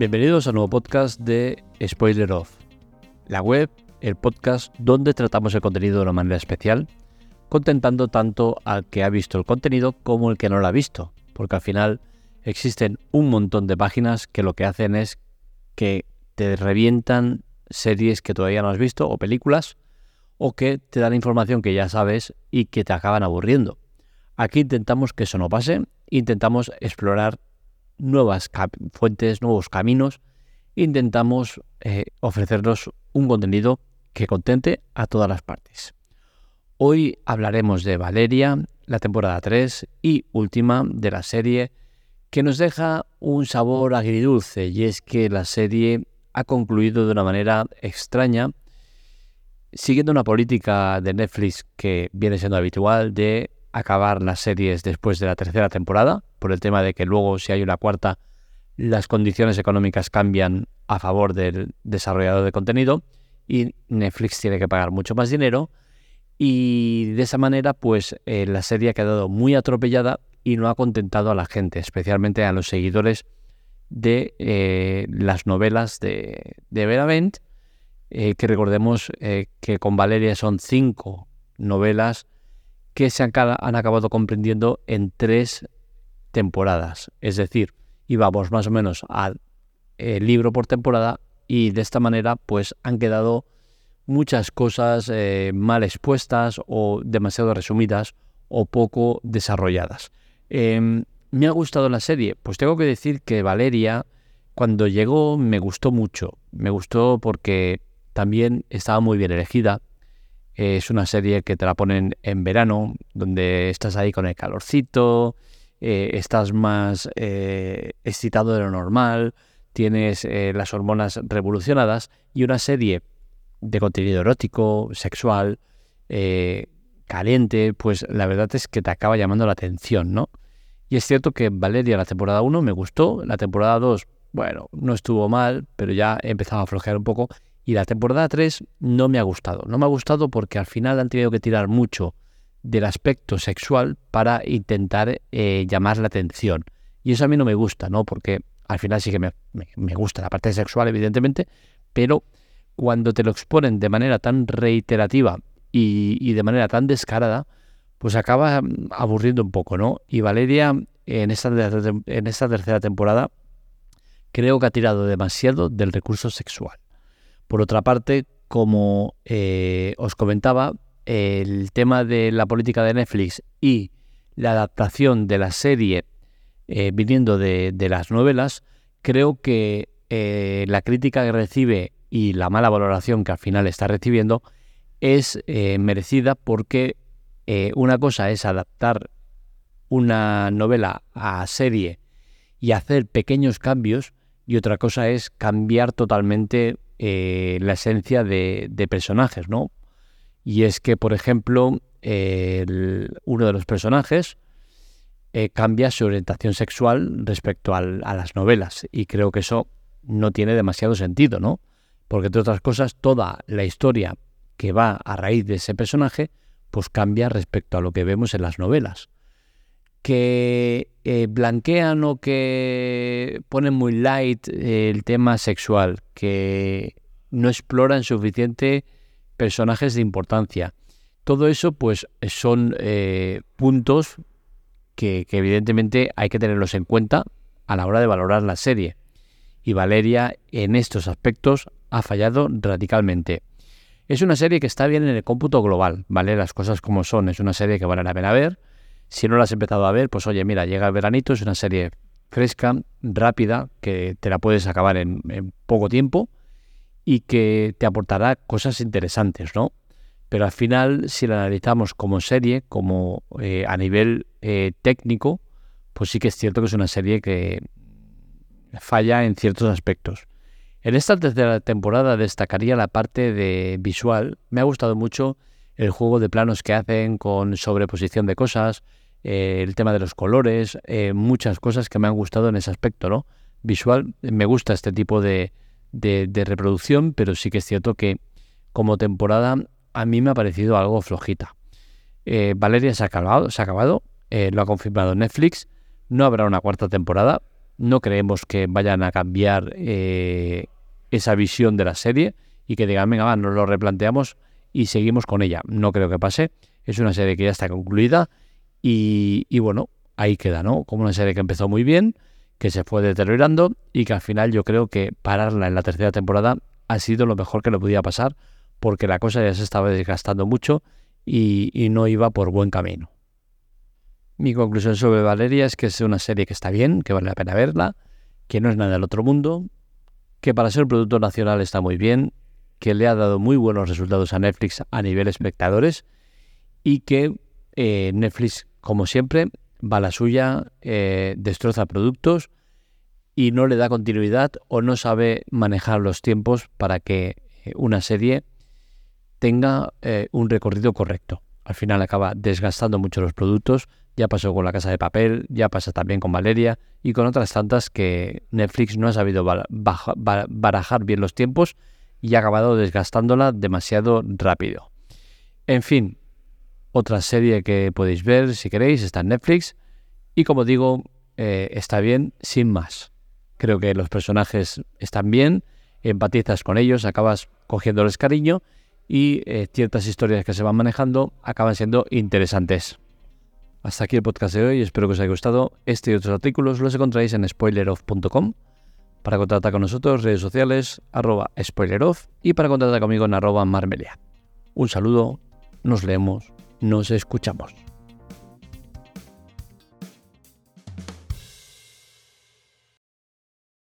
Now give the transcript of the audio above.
Bienvenidos a un nuevo podcast de Spoiler Off, la web, el podcast donde tratamos el contenido de una manera especial, contentando tanto al que ha visto el contenido como el que no lo ha visto, porque al final existen un montón de páginas que lo que hacen es que te revientan series que todavía no has visto o películas o que te dan información que ya sabes y que te acaban aburriendo. Aquí intentamos que eso no pase, intentamos explorar nuevas fuentes, nuevos caminos, intentamos eh, ofrecernos un contenido que contente a todas las partes. Hoy hablaremos de Valeria, la temporada 3 y última de la serie, que nos deja un sabor agridulce y es que la serie ha concluido de una manera extraña, siguiendo una política de Netflix que viene siendo habitual de acabar las series después de la tercera temporada, por el tema de que luego si hay una cuarta, las condiciones económicas cambian a favor del desarrollador de contenido y Netflix tiene que pagar mucho más dinero. Y de esa manera pues eh, la serie ha quedado muy atropellada y no ha contentado a la gente, especialmente a los seguidores de eh, las novelas de, de eh, que recordemos que con Valeria son cinco novelas que se han, acabado comprendiendo en tres temporadas. Es decir, íbamos más o menos al eh, libro por temporada y de esta manera pues han quedado muchas cosas eh, mal expuestas o demasiado resumidas o poco desarrolladas. Em, ¿Me ha gustado la serie? Pues tengo que decir que Valeria, cuando llegó, me gustó mucho. Me gustó porque también estaba muy bien elegida. Es una serie que te la ponen en verano, donde estás ahí con el calorcito, eh, estás más eh, excitado de lo normal, tienes eh, las hormonas revolucionadas y una serie de contenido erótico, sexual, caliente, pues la verdad es que te acaba llamando la atención, ¿no? Y es cierto que Valeria la temporada 1 me gustó, la temporada 2, bueno, no estuvo mal, pero ya he empezado a flojear un poco y la temporada 3 no me ha gustado. No me ha gustado porque al final han tenido que tirar mucho del aspecto sexual para intentar eh, llamar la atención. Y eso a mí no me gusta, ¿no? Porque al final sí que me, gusta la parte sexual, evidentemente, pero cuando te lo exponen de manera tan reiterativa y, de manera tan descarada, pues acaba mm, aburriendo un poco, ¿no? Y Valeria en esta, en esta tercera temporada creo que ha tirado demasiado del recurso sexual. Por otra parte, como eh, os comentaba, el tema de la política de Netflix y la adaptación de la serie eh, viniendo de, las novelas, creo que eh, la crítica que recibe y la mala valoración que al final está recibiendo es merecida porque una cosa es adaptar una novela a serie y hacer pequeños cambios y otra cosa es cambiar totalmente eh, la esencia de, personajes, ¿no? Y es que, por ejemplo, uno de los personajes eh, cambia su orientación sexual respecto a las novelas y creo que eso no tiene demasiado sentido, ¿no? Porque, entre otras cosas, toda la historia que va a raíz de ese personaje, pues cambia respecto a lo que vemos en las novelas que eh, blanquean o que ponen muy light el tema sexual, que no exploran suficiente personajes de importancia. Todo eso, pues, son eh, puntos que, evidentemente hay que tenerlos en cuenta a la hora de valorar la serie. Y Valeria, en estos aspectos, ha fallado radicalmente. Es una serie que está bien en el cómputo global, ¿vale? Las cosas como son. Es una serie que vale la pena ver si no la has empezado a ver, pues oye, mira, llega el veranito, es una serie fresca, rápida, que te la puedes acabar en, poco tiempo y que te aportará cosas interesantes, ¿no? Pero al final, si la analizamos como serie, como eh, a nivel eh, técnico, pues sí que es cierto que es una serie que falla en ciertos aspectos. En esta tercera temporada destacaría la parte de visual. Me ha gustado mucho el juego de planos que hacen con sobreposición de cosas, eh, el tema de los colores, eh, muchas cosas que me han gustado en ese aspecto, ¿no? Visual, me gusta este tipo de, de, reproducción, pero sí que es cierto que como temporada a mí me ha parecido algo flojita. Eh, Valeria se ha acabado, se ha acabado lo ha confirmado Netflix, no habrá una cuarta temporada, no creemos que vayan a cambiar esa visión de la serie y que digan, venga, va, nos lo replanteamos y seguimos con ella. No creo que pase. Es una serie que ya está concluida y, y bueno, ahí queda, ¿no? Como una serie que empezó muy bien, que se fue deteriorando y que al final yo creo que pararla en la tercera temporada ha sido lo mejor que le podía pasar porque la cosa ya se estaba desgastando mucho y, no iba por buen camino. Mi conclusión sobre Valeria es que es una serie que está bien, que vale la pena verla, que no es nada del otro mundo, que para ser un producto nacional está muy bien, que le ha dado muy buenos resultados a Netflix a nivel espectadores y que eh, Netflix, como siempre, va a la suya, eh, destroza productos y no le da continuidad o no sabe manejar los tiempos para que eh, una serie tenga un recorrido correcto. Al final acaba desgastando mucho los productos, ya pasó con la casa de papel, ya pasa también con Valeria y con otras tantas que Netflix no ha sabido barajar bien los tiempos y ha acabado desgastándola demasiado rápido. En fin, otra serie que podéis ver si queréis está en Netflix y como digo, eh, está bien sin más. Creo que los personajes están bien, empatizas con ellos, acabas cogiéndoles cariño y eh, ciertas historias que se van manejando acaban siendo interesantes. Hasta aquí el podcast de hoy, espero que os haya gustado. Este y otros artículos los encontráis en spoileroff.com. Para contactar con nosotros, redes sociales, arroba spoileroff y para contactar conmigo en arroba marmelia. Un saludo, nos leemos, nos escuchamos.